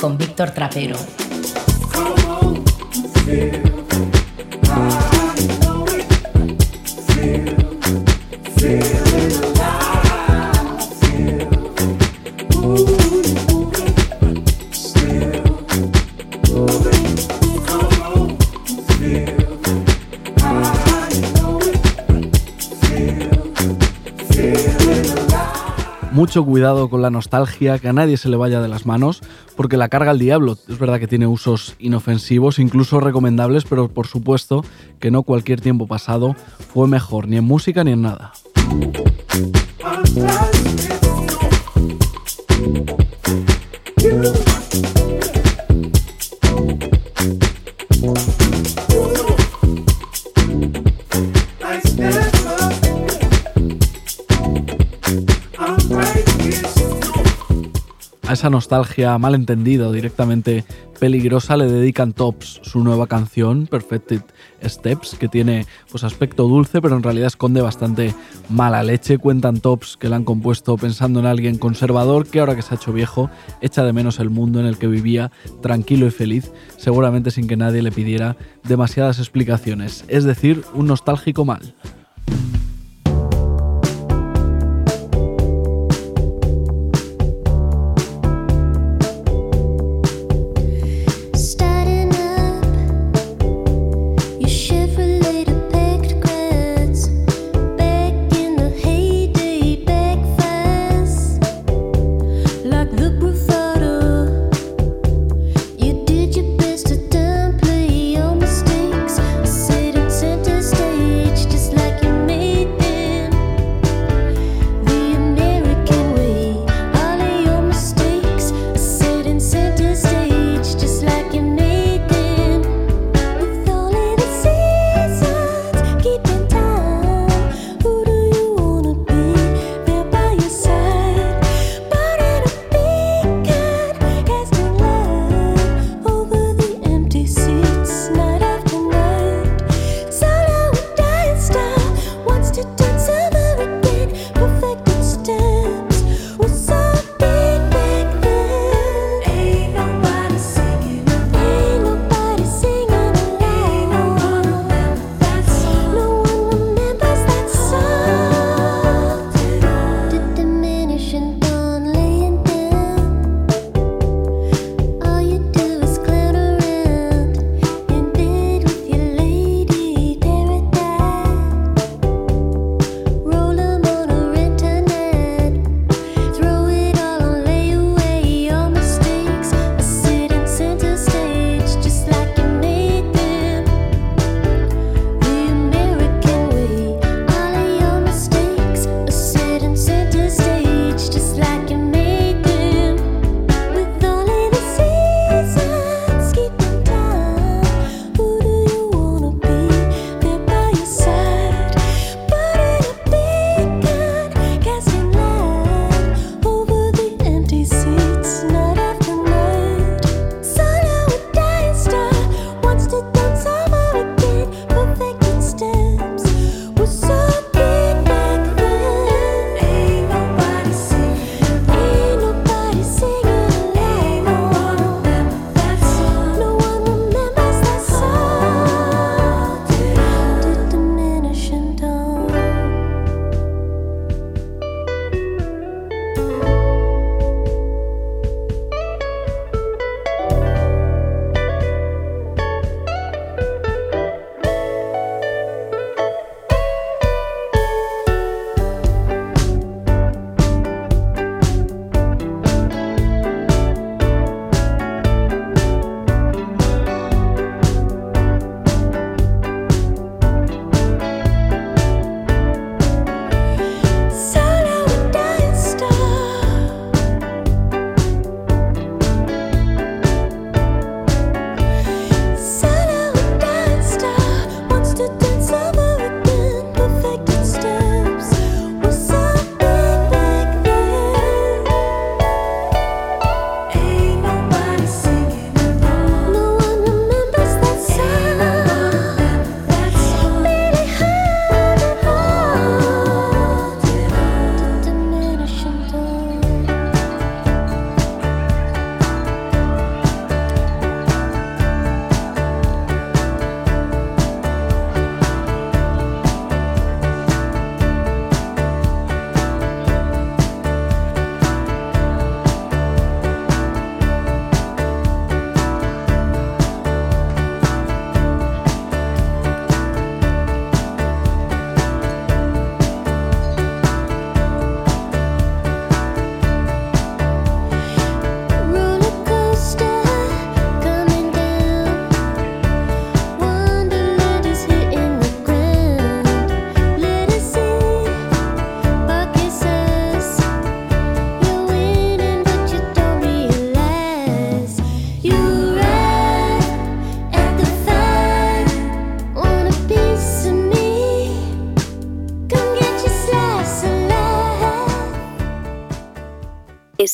Con Víctor Trapero. Mucho cuidado con la nostalgia, que a nadie se le vaya de las manos, porque la carga al diablo. Es verdad que tiene usos inofensivos, incluso recomendables, pero por supuesto que no cualquier tiempo pasado fue mejor, ni en música ni en nada. A esa nostalgia mal entendida o directamente peligrosa le dedican Tops su nueva canción, Perfected Steps, que tiene pues aspecto dulce, pero en realidad esconde bastante mala leche. Cuentan Tops que la han compuesto pensando en alguien conservador que ahora que se ha hecho viejo echa de menos el mundo en el que vivía tranquilo y feliz, seguramente sin que nadie le pidiera demasiadas explicaciones. Es decir, un nostálgico mal.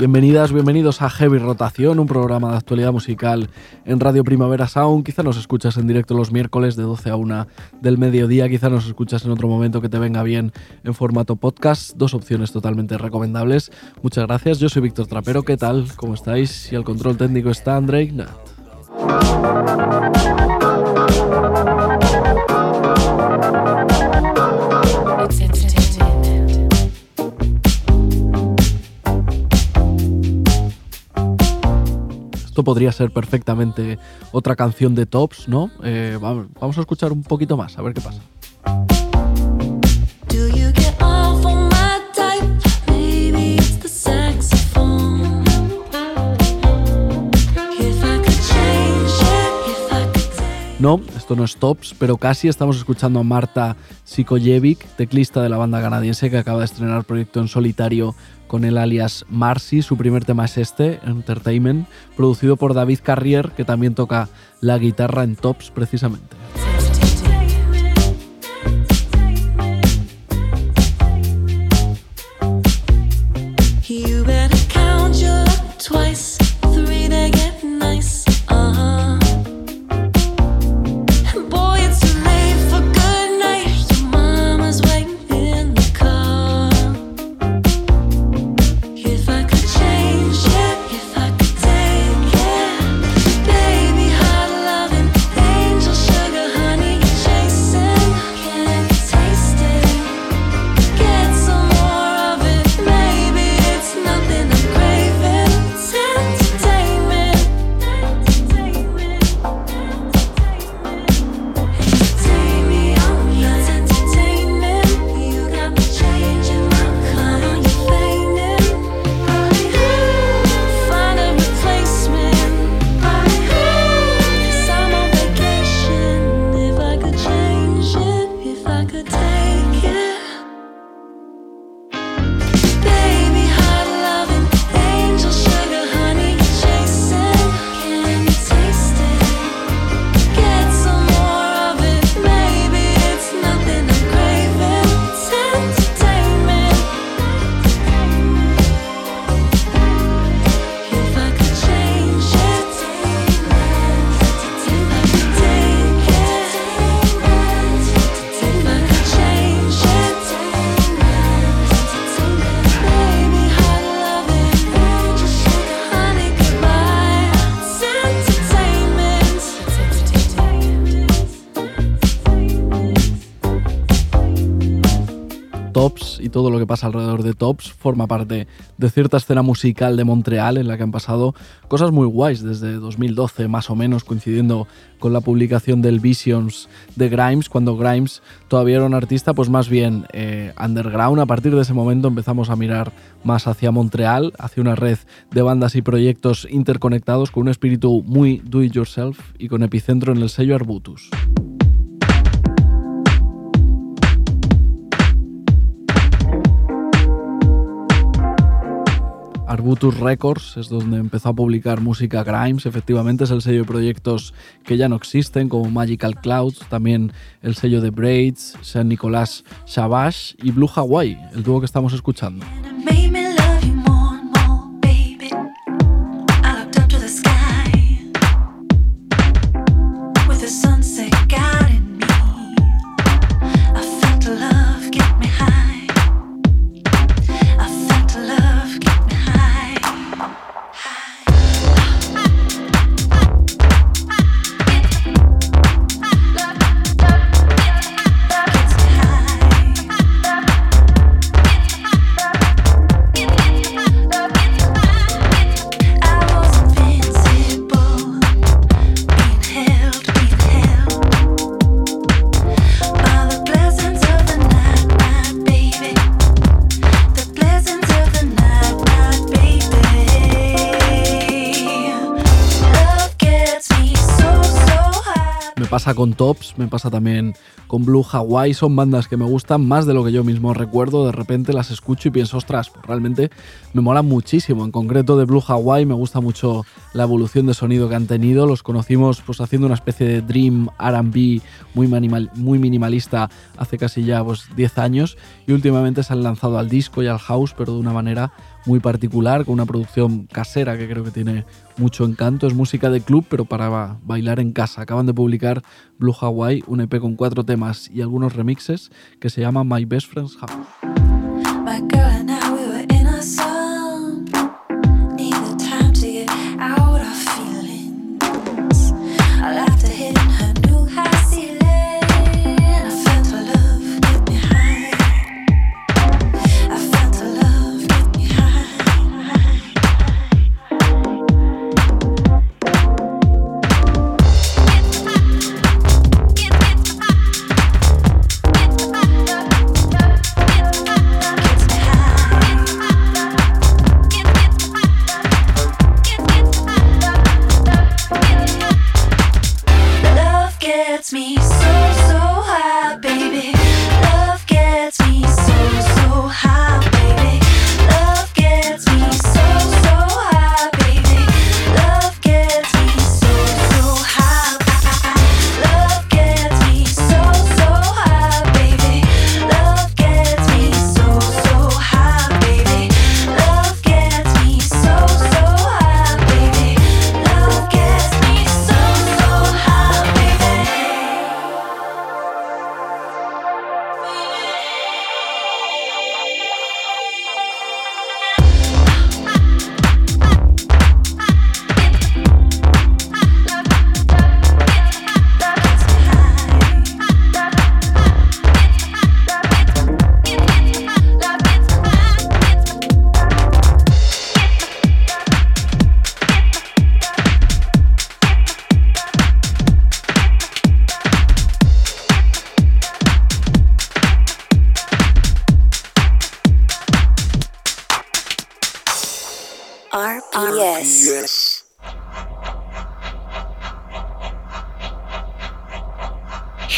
Bienvenidas, bienvenidos a Heavy Rotación, un programa de actualidad musical en Radio Primavera Sound. Quizá nos escuchas en directo los miércoles de 12 a 1 del mediodía, quizá nos escuchas en otro momento que te venga bien en formato podcast. Dos opciones totalmente recomendables. Muchas gracias, yo soy Víctor Trapero, ¿qué tal? ¿Cómo estáis? Y al control técnico está Andrei Nat. Podría ser perfectamente otra canción de Tops, ¿no? Eh, vamos a escuchar un poquito más, a ver qué pasa. No, esto no es Tops, pero casi estamos escuchando a Marta Sikojevic, teclista de la banda canadiense que acaba de estrenar proyecto en solitario con el alias Marcy. Su primer tema es este, Entertainment, producido por David Carrier, que también toca la guitarra en Tops precisamente. Tops forma parte de cierta escena musical de Montreal en la que han pasado cosas muy guays desde 2012 más o menos coincidiendo con la publicación del Visions de Grimes cuando Grimes todavía era un artista pues más bien eh, underground a partir de ese momento empezamos a mirar más hacia Montreal hacia una red de bandas y proyectos interconectados con un espíritu muy do it yourself y con epicentro en el sello Arbutus. Arbutus Records es donde empezó a publicar música Grimes, efectivamente es el sello de proyectos que ya no existen como Magical Clouds, también el sello de Braids, San Nicolás Shabash y Blue Hawaii, el dúo que estamos escuchando. Con Tops, me pasa también con Blue Hawaii, son bandas que me gustan más de lo que yo mismo recuerdo, de repente las escucho y pienso, ostras, pues realmente me mola muchísimo, en concreto de Blue Hawaii me gusta mucho la evolución de sonido que han tenido, los conocimos pues haciendo una especie de dream RB muy, muy minimalista hace casi ya pues 10 años y últimamente se han lanzado al disco y al house, pero de una manera muy particular, con una producción casera que creo que tiene mucho encanto. Es música de club, pero para bailar en casa. Acaban de publicar Blue Hawaii, un EP con cuatro temas y algunos remixes que se llama My Best Friend's House.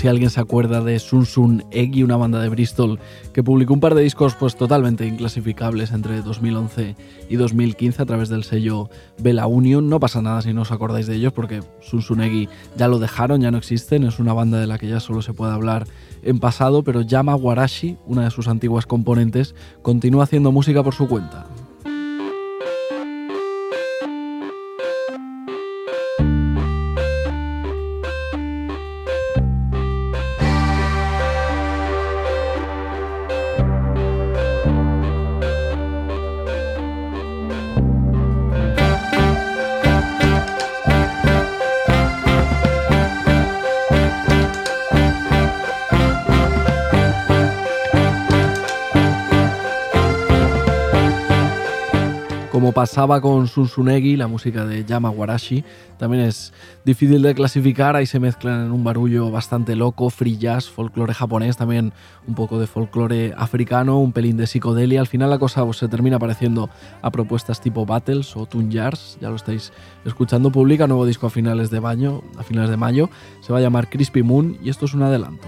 Si alguien se acuerda de Sun Sun Eggy, una banda de Bristol que publicó un par de discos pues totalmente inclasificables entre 2011 y 2015 a través del sello Bella Union. No pasa nada si no os acordáis de ellos porque Sun Sun Eggy ya lo dejaron, ya no existen, es una banda de la que ya solo se puede hablar en pasado, pero Yama Warashi, una de sus antiguas componentes, continúa haciendo música por su cuenta. Pasaba con Sunsunegi, la música de Yama Warashi, también es difícil de clasificar, ahí se mezclan en un barullo bastante loco, free jazz, folclore japonés, también un poco de folclore africano, un pelín de psicodelia, al final la cosa pues, se termina pareciendo a propuestas tipo Battles o Tune Jars, ya lo estáis escuchando, publica nuevo disco a finales de, baño, a finales de mayo, se va a llamar Crispy Moon y esto es un adelanto.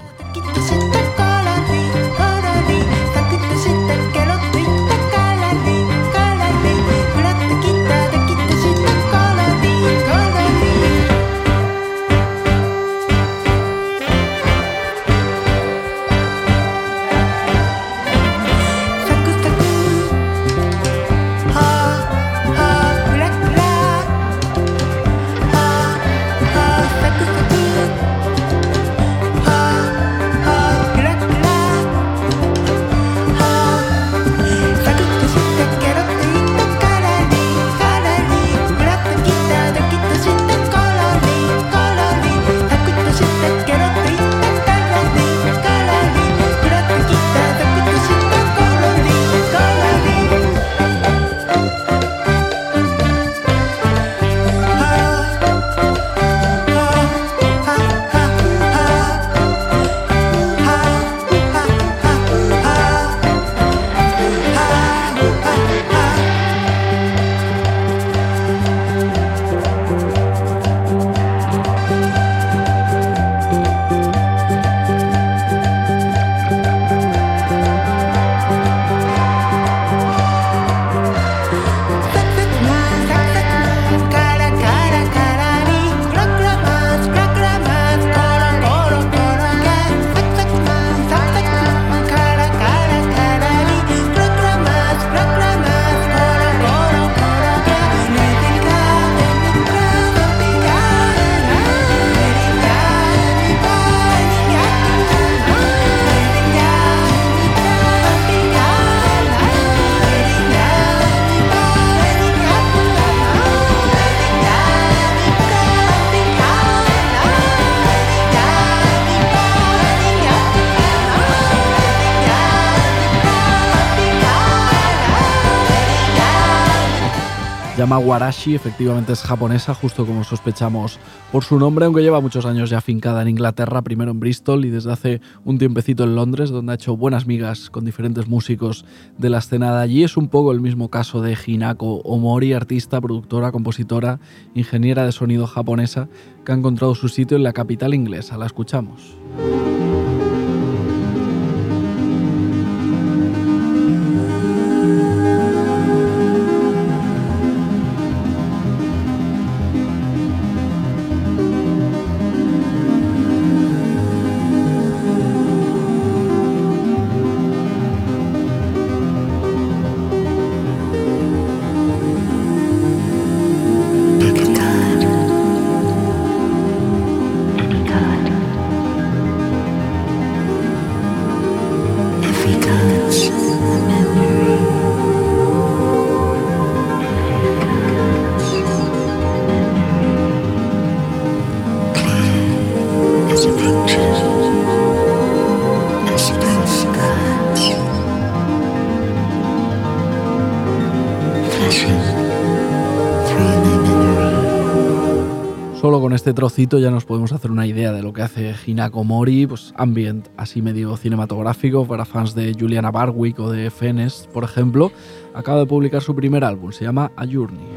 Llama Warashi, efectivamente es japonesa, justo como sospechamos por su nombre, aunque lleva muchos años ya afincada en Inglaterra, primero en Bristol y desde hace un tiempecito en Londres, donde ha hecho buenas migas con diferentes músicos de la escena allí. Es un poco el mismo caso de Hinako Omori, artista, productora, compositora, ingeniera de sonido japonesa, que ha encontrado su sitio en la capital inglesa. La escuchamos. Ya nos podemos hacer una idea de lo que hace Hinako Mori, pues ambient así medio cinematográfico para fans de Juliana Barwick o de Fenes, por ejemplo. Acaba de publicar su primer álbum, se llama A Journey.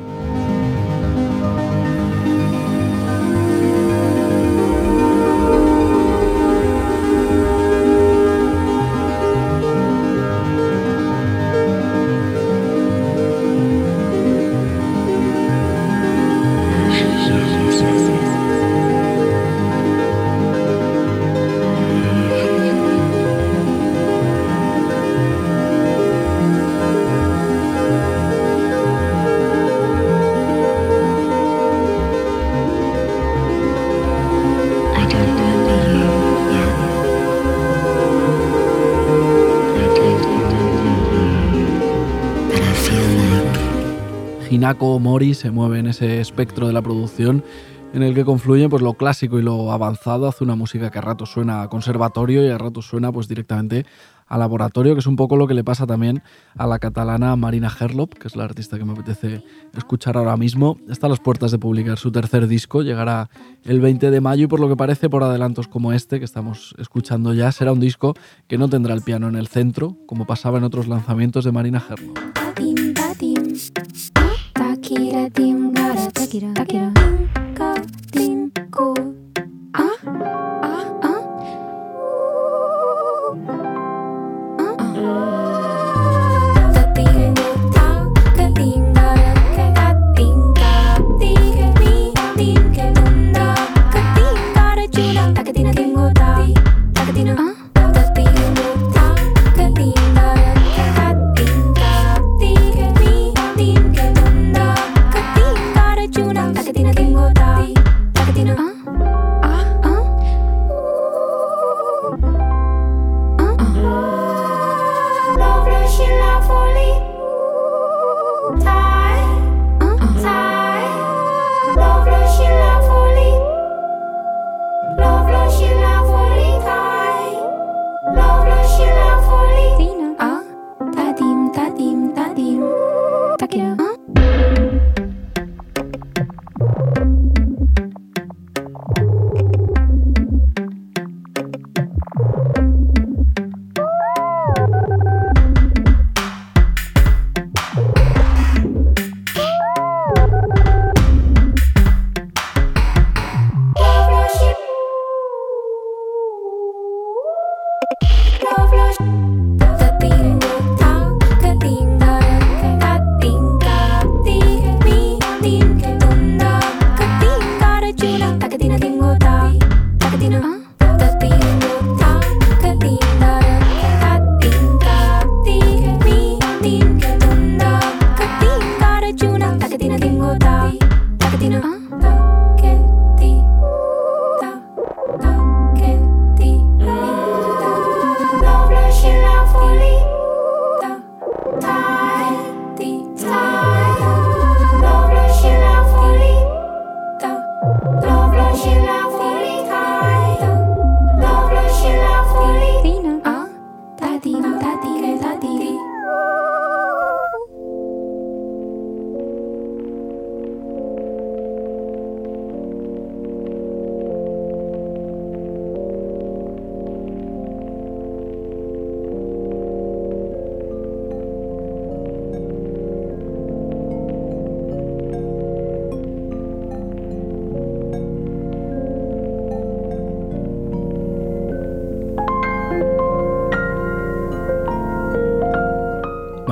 Hinako Mori se mueve en ese espectro de la producción en el que confluyen pues, lo clásico y lo avanzado. Hace una música que a ratos suena a conservatorio y a ratos suena pues, directamente a laboratorio, que es un poco lo que le pasa también a la catalana Marina Herlop, que es la artista que me apetece escuchar ahora mismo. Está a las puertas de publicar su tercer disco, llegará el 20 de mayo y por lo que parece por adelantos como este que estamos escuchando ya, será un disco que no tendrá el piano en el centro, como pasaba en otros lanzamientos de Marina Herlop. Takira takira takira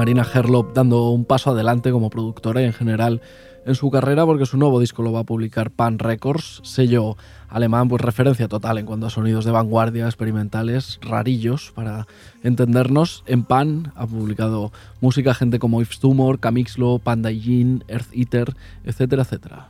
Marina Herlop dando un paso adelante como productora en general en su carrera porque su nuevo disco lo va a publicar Pan Records, sello alemán, pues referencia total en cuanto a sonidos de vanguardia, experimentales, rarillos, para entendernos. En Pan ha publicado música gente como Yves Tumor, Camixlo, Panda Yin, Earth Eater, etcétera, etcétera.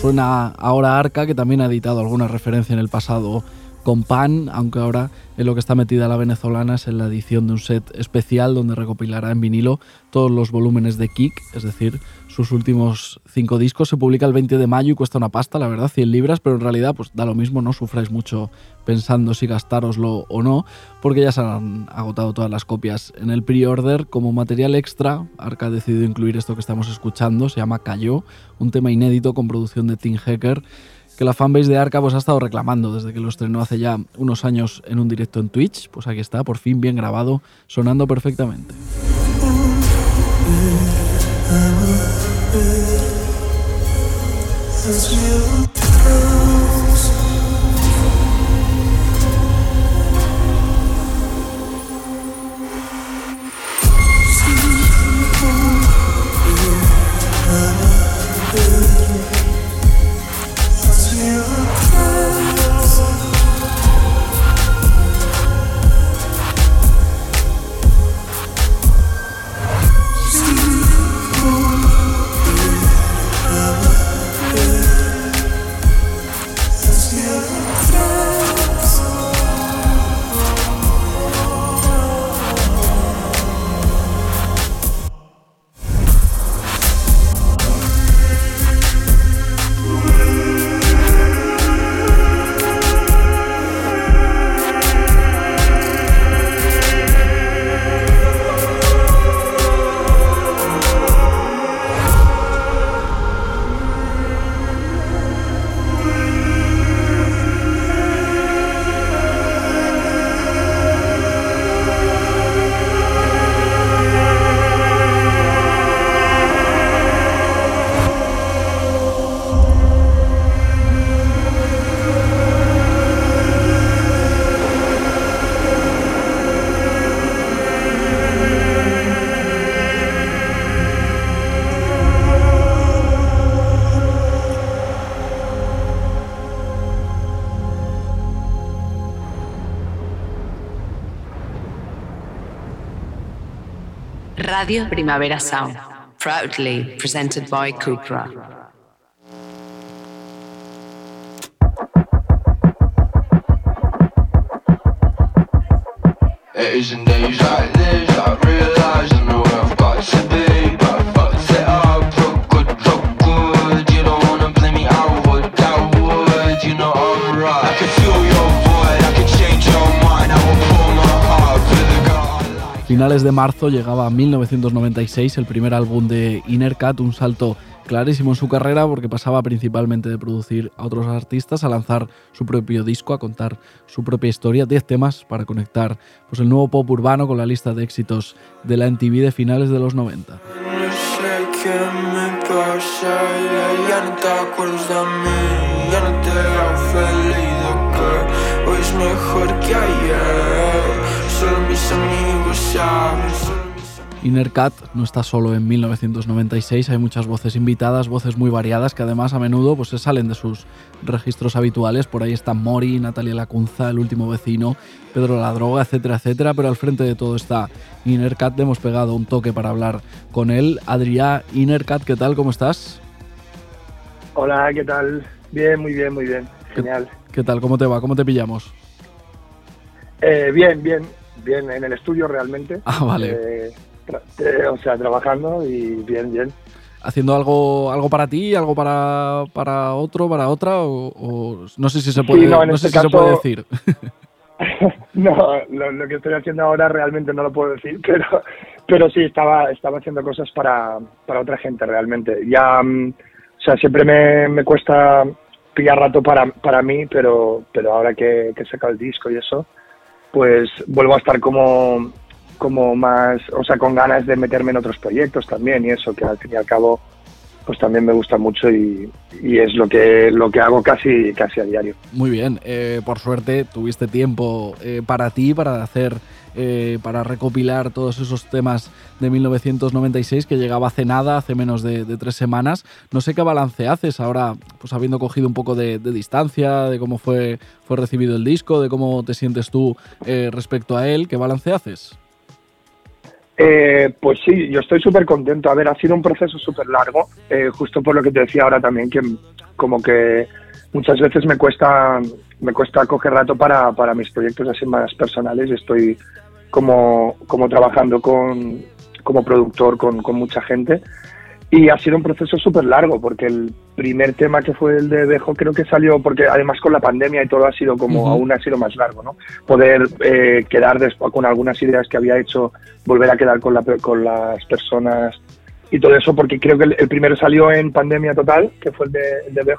Suena ahora Arca, que también ha editado alguna referencia en el pasado con Pan, aunque ahora en lo que está metida la venezolana es en la edición de un set especial donde recopilará en vinilo todos los volúmenes de Kick, es decir, sus últimos cinco discos. Se publica el 20 de mayo y cuesta una pasta, la verdad, 100 libras, pero en realidad pues da lo mismo, no sufráis mucho pensando si gastároslo o no, porque ya se han agotado todas las copias en el pre-order. Como material extra, Arca ha decidido incluir esto que estamos escuchando, se llama Cayó, un tema inédito con producción de Tim Hacker que la fanbase de Arca pues, ha estado reclamando desde que lo estrenó hace ya unos años en un directo en Twitch. Pues aquí está, por fin bien grabado, sonando perfectamente. Hacia atrás. Radio Primavera Sound. Proudly presented by Cupra. It isn't days like this I realise I know where I've got to be But Finales de marzo llegaba 1996 el primer álbum de Innercat, un salto clarísimo en su carrera porque pasaba principalmente de producir a otros artistas a lanzar su propio disco, a contar su propia historia, 10 temas para conectar pues, el nuevo pop urbano con la lista de éxitos de la MTV de finales de los 90. No sé qué me pasa, ya, ya no te acuerdas de mí, ya no te veo feliz de que hoy es mejor que ayer. Innercat no está solo en 1996, hay muchas voces invitadas, voces muy variadas que además a menudo pues, se salen de sus registros habituales. Por ahí están Mori, Natalia Lacunza, El último vecino, Pedro la droga, etcétera, etcétera. Pero al frente de todo está Innercat. Le hemos pegado un toque para hablar con él. Adrià Innercat, ¿qué tal? ¿Cómo estás? Hola, ¿qué tal? Bien, muy bien, muy bien. Genial. ¿Qué tal? ¿Cómo te va? ¿Cómo te pillamos? Eh, bien, bien, bien. En el estudio realmente. Ah, vale. Eh, eh, o sea, trabajando y bien, bien. ¿Haciendo algo, algo para ti, algo para, para otro, para otra? O, o no sé si se puede, no, en no sé este si se puede caso- decir. No, lo, lo que estoy haciendo ahora realmente no lo puedo decir, pero, pero sí, estaba, estaba haciendo cosas para, para otra gente realmente. Ya, mm, o sea, siempre me, me cuesta pillar rato para, para mí, pero, pero ahora que, que he sacado el disco y eso, pues vuelvo a estar como, como más, o sea, con ganas de meterme en otros proyectos también y eso, que al fin y al cabo, pues también me gusta mucho y, y es lo que, lo que hago casi, casi a diario. Muy bien, eh, por suerte tuviste tiempo eh, para ti, para hacer, eh, para recopilar todos esos temas de 1996 que llegaba hace nada, hace menos de, tres semanas. No sé qué balance haces ahora, pues habiendo cogido un poco de, de distancia, de cómo fue, fue recibido el disco, de cómo te sientes tú respecto a él, ¿qué balance haces? Eh, pues sí, yo estoy súper contento. A ha sido un proceso súper largo, eh, justo por lo que te decía ahora también, que como que muchas veces me cuesta, me cuesta coger rato para, para mis proyectos así más personales. Estoy como, como trabajando con, como productor con, con mucha gente. Y ha sido un proceso súper largo, porque el primer tema que fue el de Bejo creo que salió, porque además con la pandemia y todo ha sido como, Ujú. aún ha sido más largo, ¿no? Poder eh, quedar después con algunas ideas que había hecho, volver a quedar con, la, con las personas y todo eso, porque creo que el, el primero salió en pandemia total, que fue el de, el de.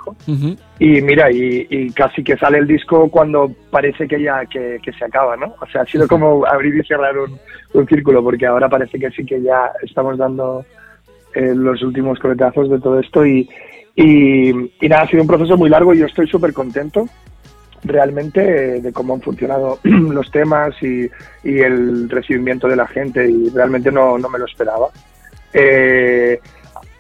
Y mira, y, y casi que sale el disco cuando parece que ya que, que se acaba, ¿no? O sea, ha sido como abrir y cerrar un, un círculo, porque ahora parece que sí que ya estamos dando eh, los últimos coletazos de todo esto y, y, y nada, ha sido un proceso muy largo y yo estoy súper contento realmente de cómo han funcionado los temas y, y el recibimiento de la gente y realmente no, no me lo esperaba. Eh,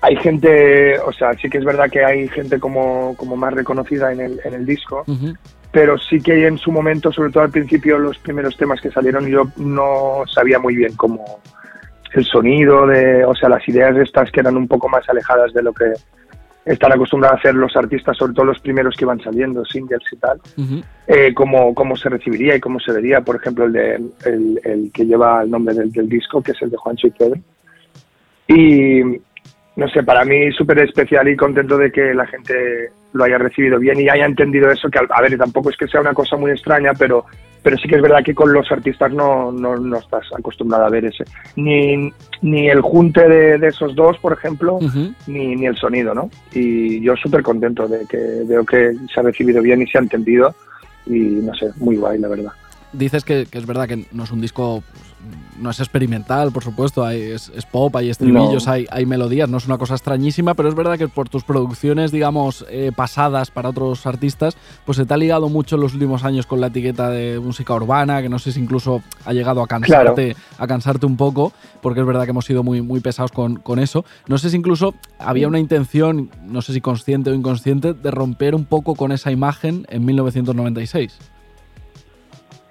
hay gente, o sea, sí que es verdad que hay gente como, como más reconocida en el, en el disco, Ujú. pero sí que en su momento, sobre todo al principio, los primeros temas que salieron, yo no sabía muy bien cómo el sonido, de, o sea, las ideas estas que eran un poco más alejadas de lo que están acostumbrados a hacer los artistas, sobre todo los primeros que iban saliendo, singles y tal, Ujú. eh, cómo, cómo se recibiría y cómo se vería, por ejemplo, el, de, el, el que lleva el nombre del, del disco, que es el de Juancho y Pedro. Y no sé, para mí súper especial y contento de que la gente lo haya recibido bien y haya entendido eso, que a ver, tampoco es que sea una cosa muy extraña, pero, pero sí que es verdad que con los artistas no, no, no estás acostumbrado a ver ese. Ni, ni el junte de, de esos dos, por ejemplo, ni, ni el sonido, ¿no? Y yo súper contento de que veo que se ha recibido bien y se ha entendido y no sé, muy guay, la verdad. Dices que, que es verdad que no es un disco, pues, no es experimental, por supuesto, hay, es, es pop, hay estribillos, No. hay, hay melodías, no es una cosa extrañísima, pero es verdad que por tus producciones, digamos, eh, pasadas para otros artistas, pues se te ha ligado mucho en los últimos años con la etiqueta de música urbana, que no sé si incluso ha llegado a cansarte, a cansarte un poco, porque es verdad que hemos sido muy, muy pesados con, con eso. No sé si incluso había una intención, no sé si consciente o inconsciente, de romper un poco con esa imagen en 1996.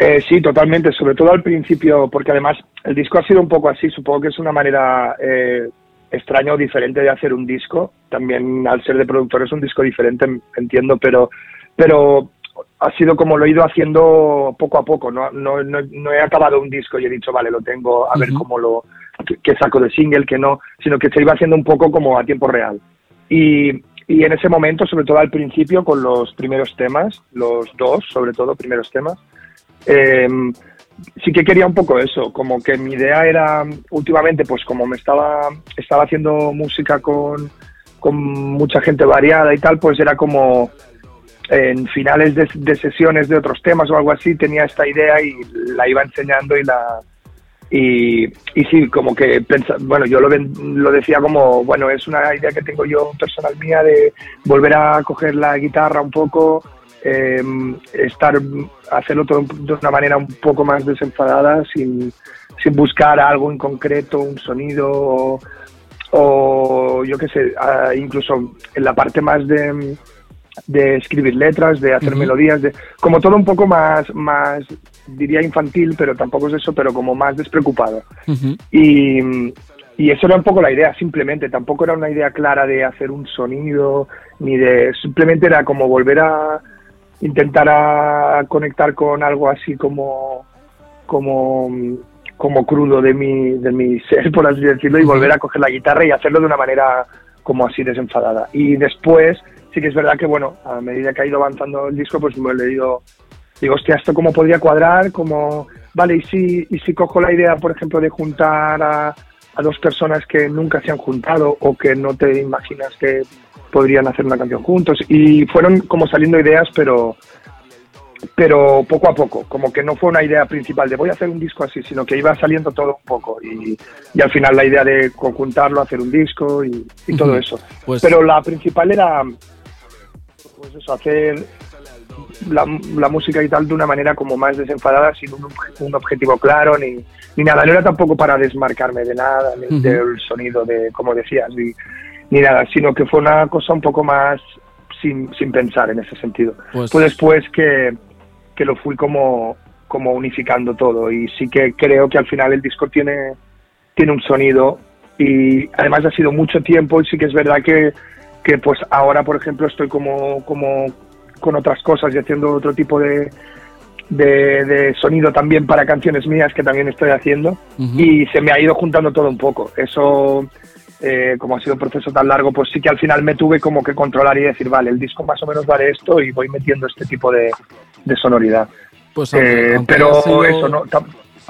Eh, sí, totalmente, sobre todo al principio, porque además el disco ha sido un poco así, supongo que es una manera eh, extraña o diferente de hacer un disco, también al ser de productor es un disco diferente, entiendo, pero, pero ha sido como lo he ido haciendo poco a poco, no, no, no, no he acabado un disco y he dicho, vale, lo tengo, a ver cómo lo, que, que saco de single, que no, sino que se iba haciendo un poco como a tiempo real. Y, y en ese momento, sobre todo al principio, con los primeros temas, los dos, sobre todo, primeros temas, eh, sí que quería un poco eso, como que mi idea era últimamente, pues como me estaba, estaba haciendo música con, con mucha gente variada y tal, pues era como en finales de, de sesiones de otros temas o algo así, tenía esta idea y la iba enseñando y la... Y, y sí, como que bueno, yo lo, lo decía como, bueno, es una idea que tengo yo personal mía de volver a coger la guitarra un poco, eh, estar hacerlo todo de una manera un poco más desenfadada sin, sin buscar algo en concreto un sonido o, o yo qué sé incluso en la parte más de, de escribir letras de hacer melodías de como todo un poco más más diría infantil pero tampoco es eso pero como más despreocupado y, y eso era un poco la idea, simplemente. Tampoco era una idea clara de hacer un sonido, ni de. Simplemente era como volver a intentar a conectar con algo así como. como como crudo de mi, de mi ser, por así decirlo, y volver a coger la guitarra y hacerlo de una manera como así desenfadada. Y después, sí que es verdad que, bueno, a medida que ha ido avanzando el disco, pues me he leído, digo, hostia, ¿esto cómo podría cuadrar? Como, vale, ¿y si, y si cojo la idea, por ejemplo, de juntar a, a dos personas que nunca se han juntado o que no te imaginas que podrían hacer una canción juntos? Y fueron como saliendo ideas, pero pero poco a poco, como que no fue una idea principal de voy a hacer un disco así, sino que iba saliendo todo un poco y, y al final la idea de conjuntarlo, hacer un disco y, y todo eso. Pues- Pero la principal era pues eso, hacer la, la música y tal de una manera como más desenfadada, sin un objetivo claro ni, ni nada. No era tampoco para desmarcarme de nada, ni del sonido, de como decías, ni, ni nada, sino que fue una cosa un poco más sin, sin pensar en ese sentido. Pues- Fue después que, que lo fui como, como unificando todo y sí que creo que al final el disco tiene, tiene un sonido y además ha sido mucho tiempo y sí que es verdad que, que pues ahora por ejemplo estoy como, como con otras cosas y haciendo otro tipo de, de, de sonido también para canciones mías que también estoy haciendo y se me ha ido juntando todo un poco. Eso, eh, como ha sido un proceso tan largo, pues sí que al final me tuve como que controlar y decir, vale, el disco más o menos vale esto y voy metiendo este tipo de, de sonoridad. Pues aunque- Eh, aunque pero sido- eso, no,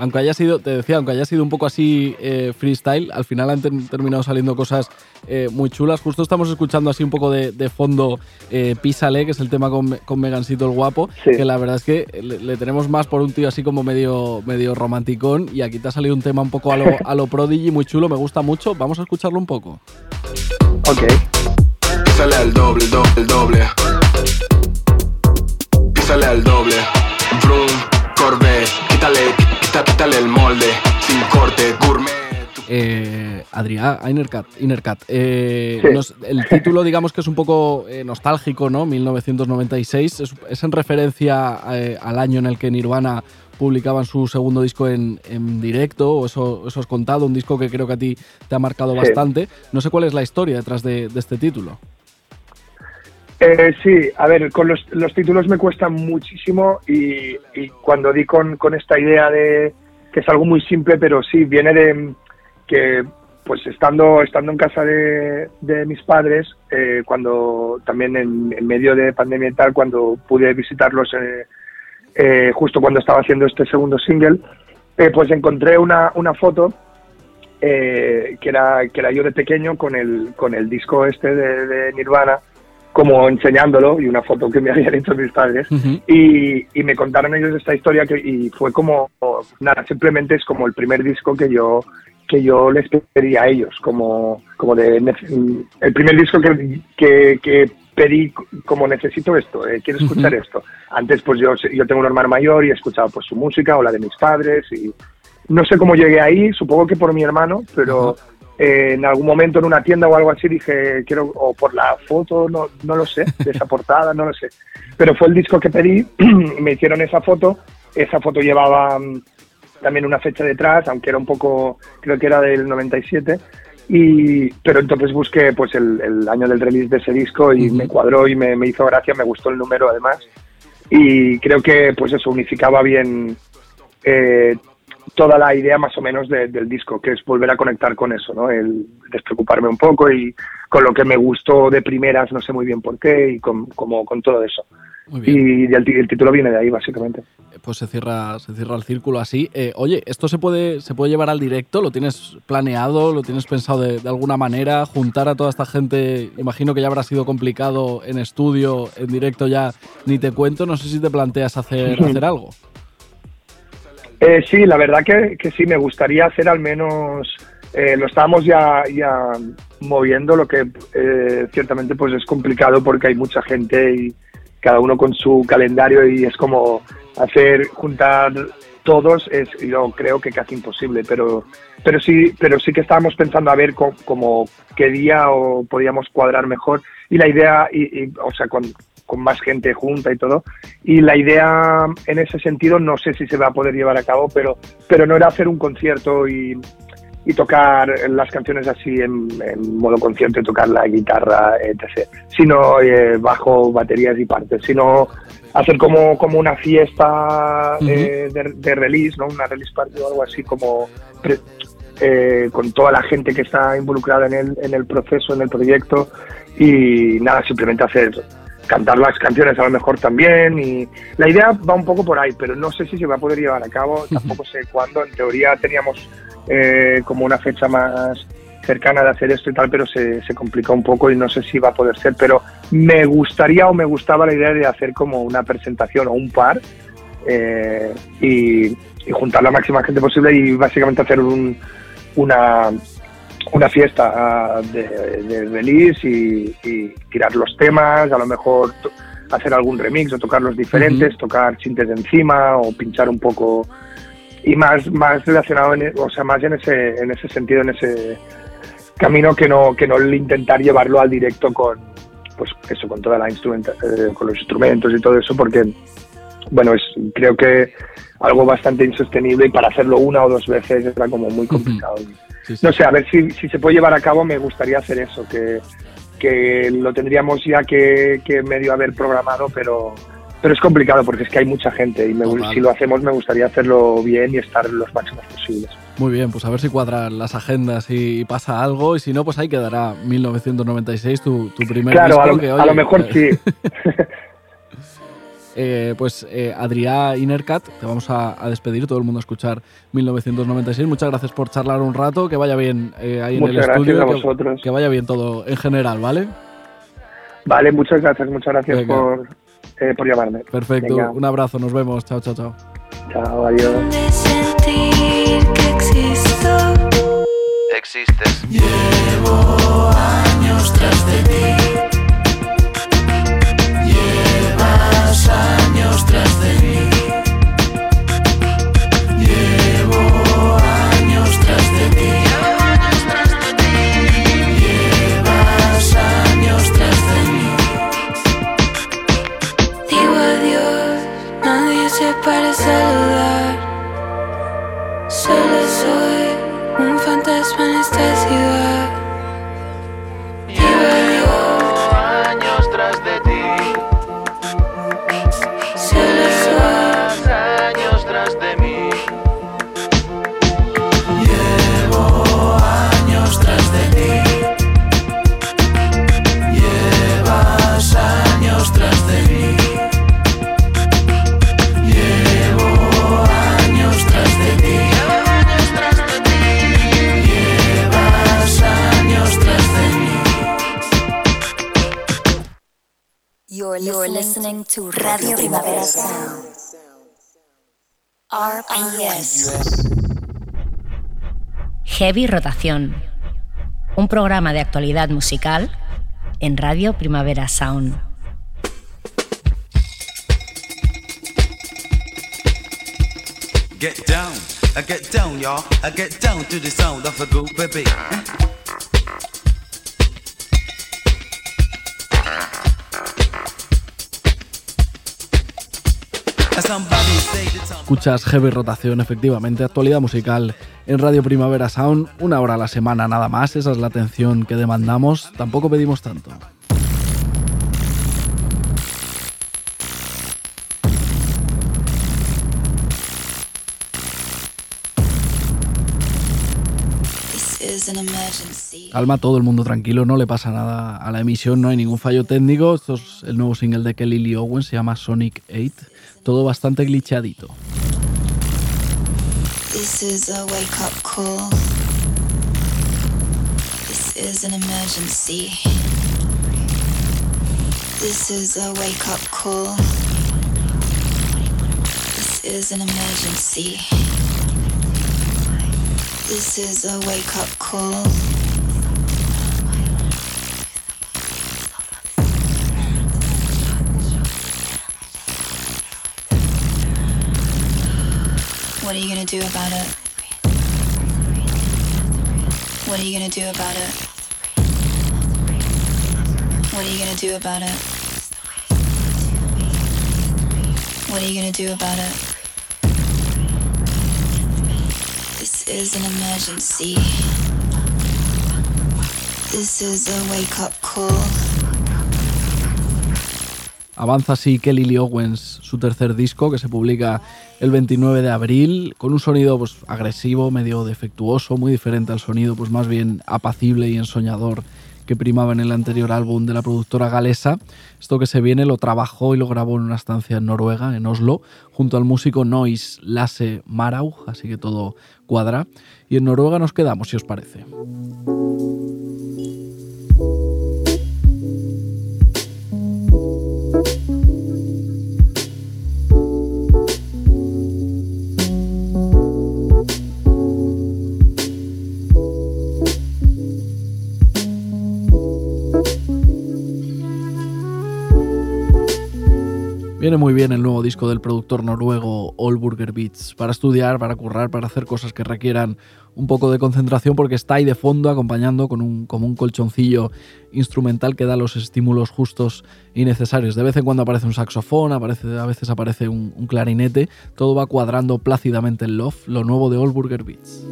Aunque haya sido, te decía, aunque haya sido un poco así eh, freestyle, al final han ter- terminado saliendo cosas eh, muy chulas. Justo estamos escuchando así un poco de, de fondo eh, Písale, que es el tema con, con Megancito el Guapo, Sí. que la verdad es que le, le tenemos más por un tío así como medio, medio romanticón y aquí te ha salido un tema un poco a lo, a lo Prodigy, muy chulo, me gusta mucho. Vamos a escucharlo un poco. ok. Písale al doble, doble, el doble. Písale al doble. Vroom, Corvette. Quítale, quita- quítale el molde. Sin corte, gourmet. Eh, Adrián, Inercat, Inercat. eh, Sí. nos- el título, digamos que es un poco eh, nostálgico, ¿no? 1996. Es, es en referencia eh, al año en el que Nirvana publicaban su segundo disco en, en directo, o eso, eso has contado, un disco que creo que a ti te ha marcado Sí. bastante. No sé cuál es la historia detrás de, de este título. Eh, sí, a ver, con los, los títulos me cuestan muchísimo y, cuando di con, con esta idea de que es algo muy simple, pero sí, viene de que pues estando, estando en casa de, de mis padres, eh, cuando también en, en medio de pandemia y tal, cuando pude visitarlos eh, eh, justo cuando estaba haciendo este segundo single, eh, pues encontré una, una foto eh, que, era, que era yo de pequeño con el, con el disco este de Nirvana, como enseñándolo y una foto que me habían hecho mis padres. Ujú. Y, y me contaron ellos esta historia que, y fue como, nada, simplemente es como el primer disco que yo que yo les pedí a ellos, como, como de, el primer disco que, que, que pedí como necesito esto, eh, quiero escuchar Ujú. esto. Antes pues yo, yo tengo un hermano mayor y he escuchado pues su música o la de mis padres y no sé cómo llegué ahí, supongo que por mi hermano, pero eh, en algún momento en una tienda o algo así dije, quiero, o por la foto, no, no lo sé, de esa portada, no lo sé. Pero fue el disco que pedí, me hicieron esa foto, esa foto llevaba mm, también una fecha detrás, aunque era un poco, creo que era del 97. Y, pero entonces busqué pues el, el año del release de ese disco y Ujú. me cuadró y me, me hizo gracia, me gustó el número además. Y creo que pues eso unificaba bien eh, toda la idea más o menos de- del disco, que es volver a conectar con eso, ¿no? El despreocuparme un poco y con lo que me gustó de primeras, no sé muy bien por qué, y con, como con todo eso. Muy bien. Y el, el título viene de ahí, básicamente. Pues se cierra, se cierra el círculo así. Eh, oye, ¿esto se puede, se puede llevar al directo? ¿Lo tienes planeado? ¿Lo tienes pensado de, de alguna manera? ¿Juntar a toda esta gente? Imagino que ya habrá sido complicado en estudio, en directo ya ni te cuento. No sé si te planteas hacer, hacer algo. Eh, sí, la verdad que, que sí, me gustaría hacer al menos, eh, lo estábamos ya, ya moviendo, lo que eh, ciertamente pues es complicado porque hay mucha gente y cada uno con su calendario y es como hacer, juntar todos es yo creo que casi imposible, pero pero sí, pero sí que estábamos pensando a ver co- como qué día o podíamos cuadrar mejor. Y la idea, y, y, o sea, con, con más gente junta y todo, y la idea en ese sentido no sé si se va a poder llevar a cabo, pero, pero no era hacer un concierto y, y tocar las canciones así en, en modo consciente, tocar la guitarra, etc. Sino eh, bajo, baterías y partes, sino hacer como, como una fiesta eh, de, de release, ¿no? Una release party o algo así como eh, con toda la gente que está involucrada en el, en el proceso, en el proyecto y nada, simplemente hacer cantar las canciones a lo mejor también y la idea va un poco por ahí, pero no sé si se va a poder llevar a cabo, tampoco sé cuándo, en teoría teníamos eh, como una fecha más cercana de hacer esto y tal, pero se, se complicó un poco y no sé si va a poder ser, pero me gustaría o me gustaba la idea de hacer como una presentación o un par eh, y, y juntar la máxima gente posible y básicamente hacer un, una, una fiesta ah, de, de release y, y tirar los temas, a lo mejor hacer algún remix o tocarlos diferentes, tocar sintes de encima o pinchar un poco. Y más más relacionado en, e- o sea más en ese en ese sentido en ese camino que no que no intentar llevarlo al directo con pues eso con toda la instrumenta eh, con los instrumentos y todo eso porque bueno es creo que algo bastante insostenible y para hacerlo una o dos veces era como muy complicado Sí, sí. no sé, a ver si, si se puede llevar a cabo, me gustaría hacer eso, que, que lo tendríamos ya que, que medio haber programado, pero, pero es complicado porque es que hay mucha gente y me si lo hacemos me gustaría hacerlo bien y estar los máximos posibles. Muy bien, pues a ver si cuadran las agendas y pasa algo, y si no, pues ahí quedará 1996, tu, tu primer Claro, disco. a lo, que, a oye, lo mejor eh, sí. eh, pues eh, Adrià Inercat, te vamos a, a despedir, todo el mundo a escuchar 1996. Muchas gracias por charlar un rato, que vaya bien eh, ahí en Muchas el gracias estudio, a que- vosotros. que, vaya bien todo en general, ¿vale? Vale, muchas gracias, muchas gracias Venga. por, eh, por llamarme. Perfecto, Venga. un abrazo, nos vemos, chao, chao, chao. Chao, adiós. de sentir que existo. Existes. Llevo años tras de ti. Años tras listening, to Radio Primavera Sound. RPS. Heavy Rotación. Un programa de actualidad musical en Radio Primavera Sound. Get down, I get down, y'all. I get down to the sound of a good baby. Escuchas Heavy Rotación, efectivamente, actualidad musical en Radio Primavera Sound, una hora a la semana nada más, esa es la atención que demandamos, tampoco pedimos tanto. Calma todo el mundo tranquilo, no le pasa nada a la emisión, no hay ningún fallo técnico, esto es el nuevo single de Kelly Lee Owen, se llama Sonic 8, todo bastante glitchadito. This is a wake up call. This is an emergency. This is a wake up call. This is an emergency. This is a wake up call. What are you gonna do about it? What are you gonna do about it? What are you gonna do about it? What are you gonna do about it? This is an emergency. This is a wake up call. Avanza así Kelly Lee Owens, su tercer disco, que se publica el 29 de abril, con un sonido pues, agresivo, medio defectuoso, muy diferente al sonido pues, más bien apacible y ensoñador que primaba en el anterior álbum de la productora galesa. Esto que se viene lo trabajó y lo grabó en una estancia en Noruega, en Oslo, junto al músico Nois Lasse Marau, así que todo cuadra. Y en Noruega nos quedamos, si os parece. Muy bien el nuevo disco del productor noruego Allburger Beats para estudiar, para currar, para hacer cosas que requieran un poco de concentración porque está ahí de fondo acompañando con un, como un colchoncillo instrumental que da los estímulos justos y necesarios. De vez en cuando aparece un saxofón, aparece, a veces aparece un, clarinete, todo va cuadrando plácidamente en Love, lo nuevo de Allburger Beats.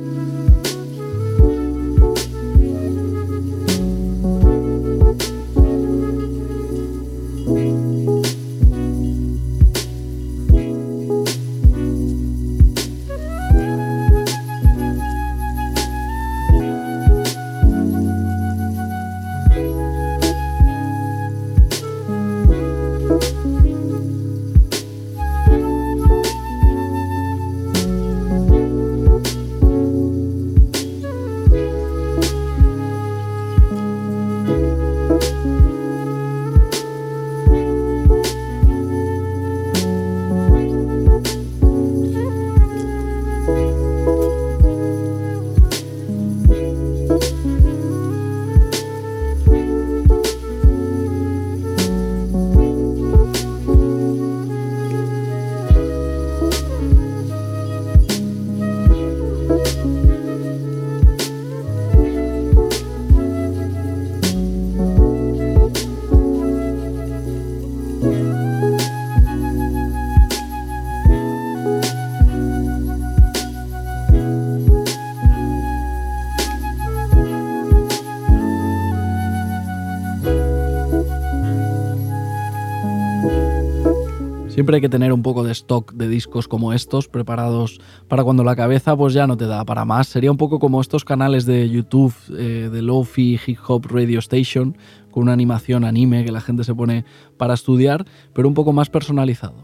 Siempre hay que tener un poco de stock de discos como estos preparados para cuando la cabeza pues ya no te da para más. Sería un poco como estos canales de YouTube eh, de Lofi Hip Hop Radio Station con una animación anime que la gente se pone para estudiar, pero un poco más personalizado.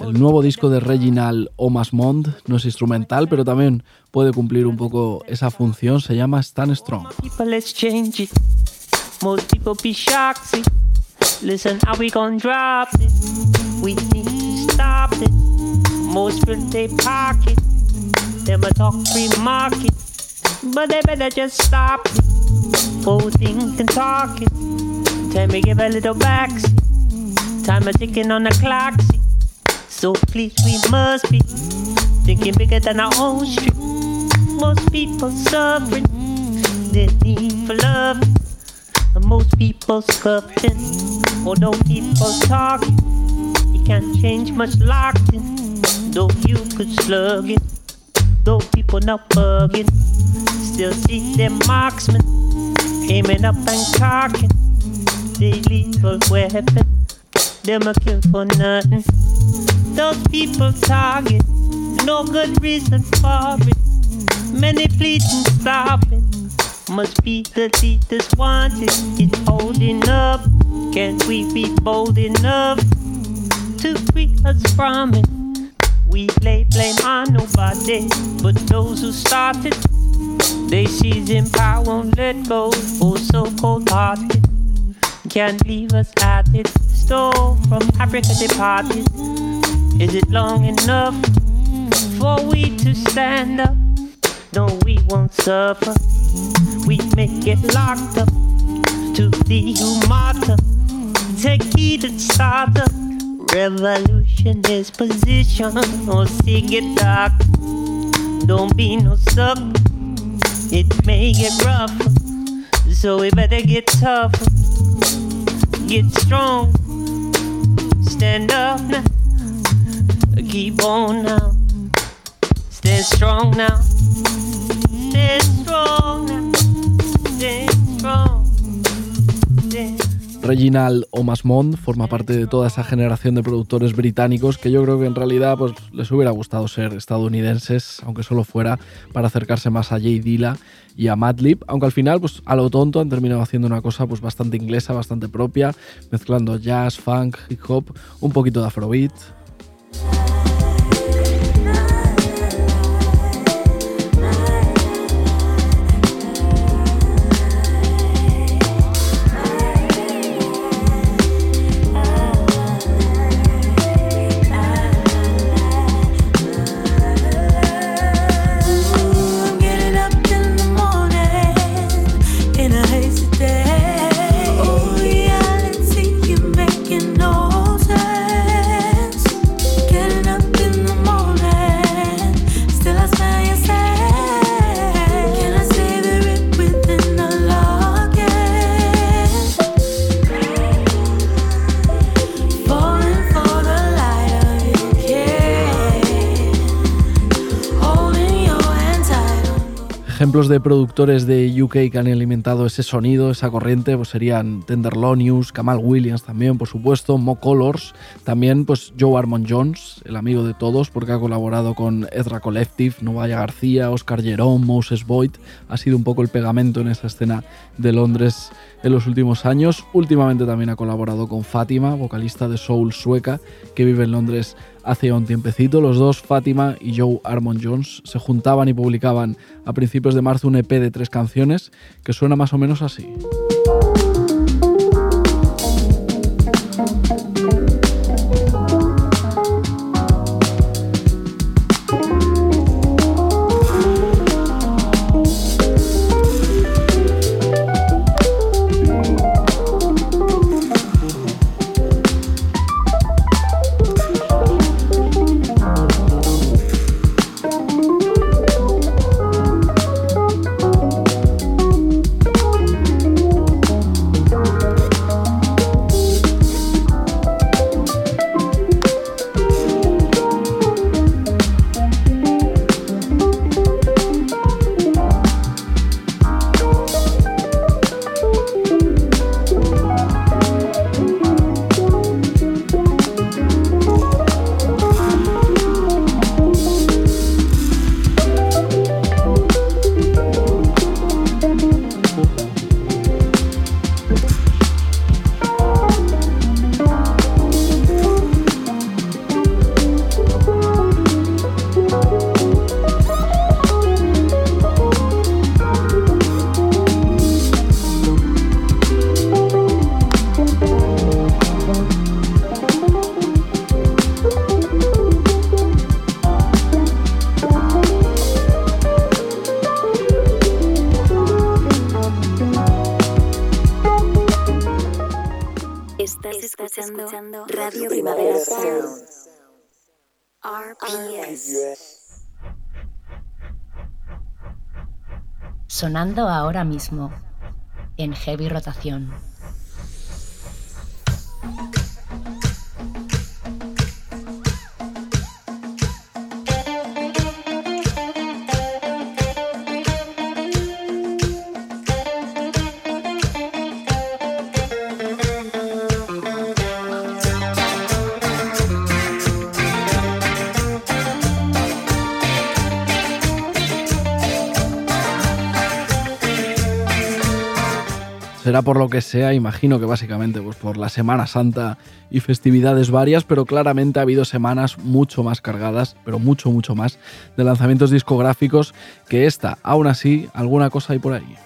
El nuevo disco de Reginald Omas Mond no es instrumental, pero también puede cumplir un poco esa función. Se llama Stand Strong. Time a ticking on the clock. So please, we must be thinking bigger than our own street. Most people suffering, the need for love. And most people scuffing, although people talking. You can't change much locked in, though you could slug it. Though people not bugging, still see them marksmen aiming up and cocking. They lethal weapon, them a kill for nothing those people target. No good reason for it. Many pleading stop it. Must be the leaders wanted. It's holding up. Can't we be bold enough to free us from it? We lay blame on nobody but those who started. They seize in power, won't let go. Oh, so cold hearted. Can't leave us at it. Stole from Africa departed. Is it long enough for we to stand up? No, we won't suffer. We may get locked up to the martyr. Take heed and start up. Revolution is position or oh, see it dark. Don't be no suck. It may get rough, so we better get tough. get strong. Stand up now. Keep on now. Stand strong now. Stand strong now. Stand strong. Reginald Omasmond forma parte de toda esa generación de productores británicos que yo creo que en realidad pues, les hubiera gustado ser estadounidenses, aunque solo fuera para acercarse más a Jay Dilla y a Madlib, aunque al final pues, a lo tonto han terminado haciendo una cosa pues, bastante inglesa, bastante propia, mezclando jazz, funk, hip hop, un poquito de afrobeat. Ejemplos de productores de UK que han alimentado ese sonido, esa corriente, pues serían Tenderlonius, Kamal Williams también, por supuesto, Mo Colors, también pues Joe Armond Jones, el amigo de todos, porque ha colaborado con Ezra Collective, Novaya García, Oscar Jerome, Moses Boyd, ha sido un poco el pegamento en esa escena de Londres en los últimos años. Últimamente también ha colaborado con Fátima, vocalista de soul sueca, que vive en Londres hace un tiempecito. Los dos, Fátima y Joe Armond Jones, se juntaban y publicaban a principios de marzo un EP de tres canciones que suena más o menos así. Ahora mismo en heavy rotación. Será por lo que sea, imagino que básicamente pues por la Semana Santa y festividades varias, pero claramente ha habido semanas mucho más cargadas, pero mucho, mucho más, de lanzamientos discográficos que esta. Aún así, alguna cosa hay por ahí.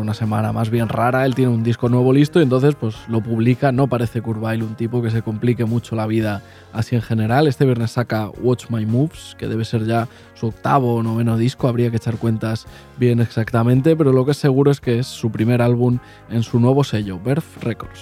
Una semana más bien rara, él tiene un disco nuevo listo y entonces pues lo publica, no parece Weill un tipo que se complique mucho la vida así en general, este viernes saca Watch My Moves, que debe ser ya su octavo o noveno disco, habría que echar cuentas bien exactamente, pero lo que es seguro es que es su primer álbum en su nuevo sello, Birth Records.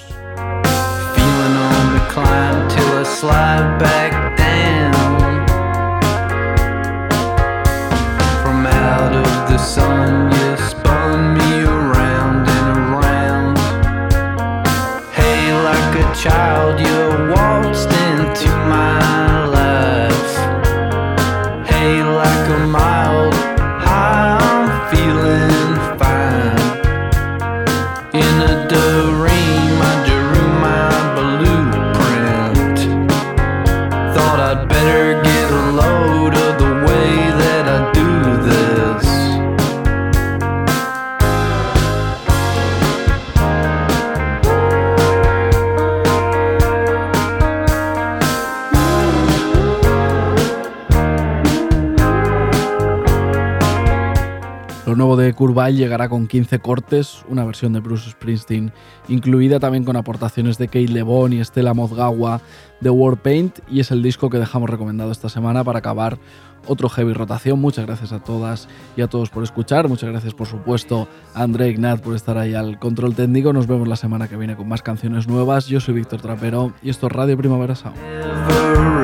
De Weill llegará con 15 cortes, una versión de Bruce Springsteen incluida también con aportaciones de Kate LeBon y Estela Mozgawa de Warpaint y es el disco que dejamos recomendado esta semana para acabar otro heavy rotación. Muchas gracias a todas y a todos por escuchar. Muchas gracias por supuesto a André Ignat por estar ahí al control técnico. Nos vemos la semana que viene con más canciones nuevas. Yo soy Víctor Trapero y esto es Radio Primavera Sound.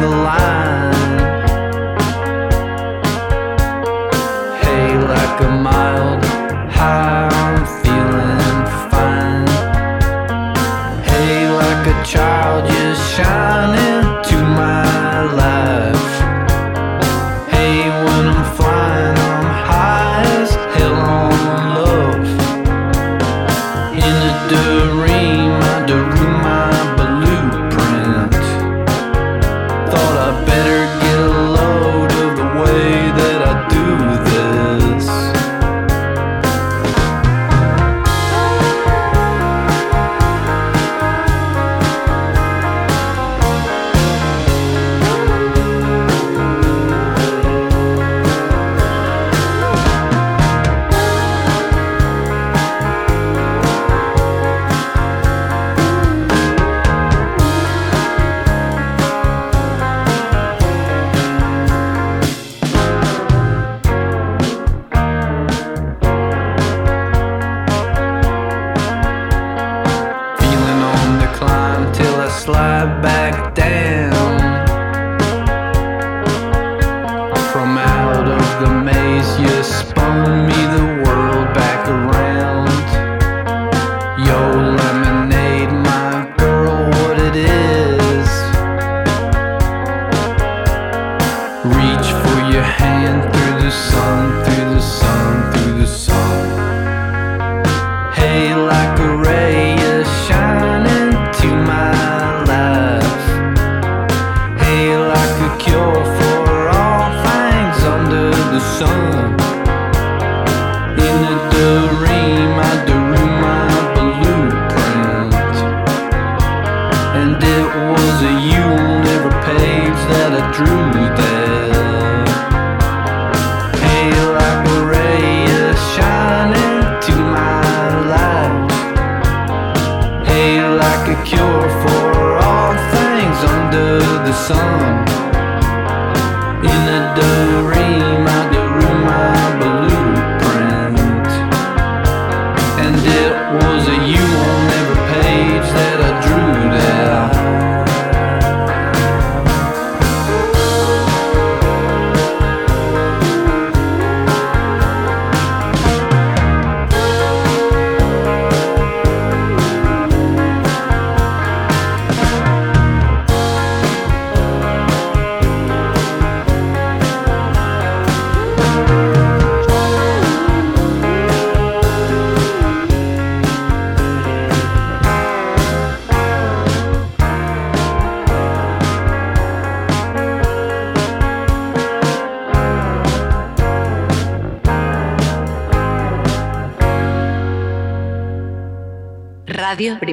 The line.